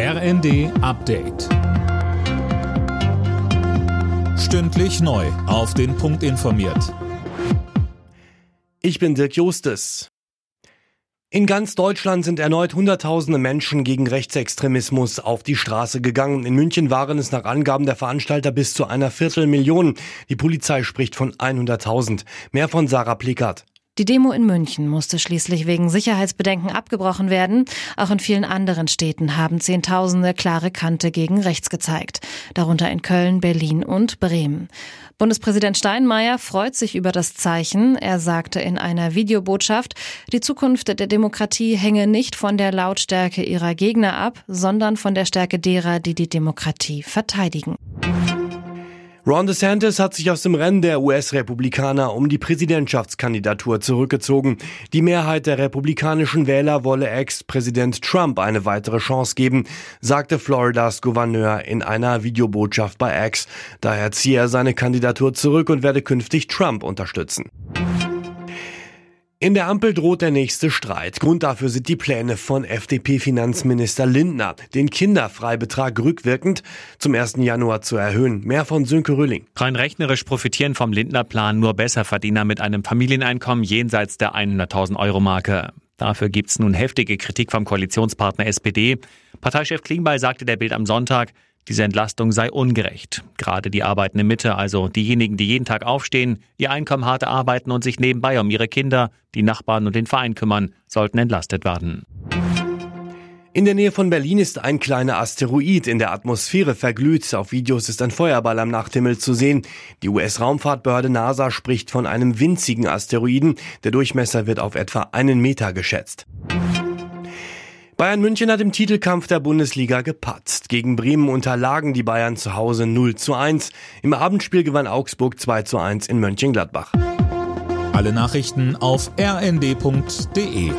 RND Update. Stündlich neu. Auf den Punkt informiert. Ich bin Dirk Justes. In ganz Deutschland sind erneut Hunderttausende Menschen gegen Rechtsextremismus auf die Straße gegangen. In München waren es nach Angaben der Veranstalter bis zu einer Viertelmillion. Die Polizei spricht von 100.000. Mehr von Sarah Plickert. Die Demo in München musste schließlich wegen Sicherheitsbedenken abgebrochen werden. Auch in vielen anderen Städten haben Zehntausende klare Kante gegen rechts gezeigt, darunter in Köln, Berlin und Bremen. Bundespräsident Steinmeier freut sich über das Zeichen. Er sagte in einer Videobotschaft, die Zukunft der Demokratie hänge nicht von der Lautstärke ihrer Gegner ab, sondern von der Stärke derer, die die Demokratie verteidigen. Ron DeSantis hat sich aus dem Rennen der US-Republikaner um die Präsidentschaftskandidatur zurückgezogen. Die Mehrheit der republikanischen Wähler wolle Ex-Präsident Trump eine weitere Chance geben, sagte Floridas Gouverneur in einer Videobotschaft bei X. Daher ziehe er seine Kandidatur zurück und werde künftig Trump unterstützen. In der Ampel droht der nächste Streit. Grund dafür sind die Pläne von FDP-Finanzminister Lindner, den Kinderfreibetrag rückwirkend zum 1. Januar zu erhöhen. Mehr von Sönke Rülling. Rein rechnerisch profitieren vom Lindner-Plan nur Besserverdiener mit einem Familieneinkommen jenseits der 100.000 Euro Marke. Dafür gibt's nun heftige Kritik vom Koalitionspartner SPD. Parteichef Klingbeil sagte der Bild am Sonntag, diese Entlastung sei ungerecht. Gerade die arbeitende Mitte, also diejenigen, die jeden Tag aufstehen, ihr Einkommen hart arbeiten und sich nebenbei um ihre Kinder, die Nachbarn und den Verein kümmern, sollten entlastet werden. In der Nähe von Berlin ist ein kleiner Asteroid in der Atmosphäre verglüht. Auf Videos ist ein Feuerball am Nachthimmel zu sehen. Die US-Raumfahrtbehörde NASA spricht von einem winzigen Asteroiden. Der Durchmesser wird auf etwa einen Meter geschätzt. Bayern München hat im Titelkampf der Bundesliga gepatzt. Gegen Bremen unterlagen die Bayern zu Hause 0 zu 1. Im Abendspiel gewann Augsburg 2 zu 1 in Mönchengladbach. Alle Nachrichten auf rnd.de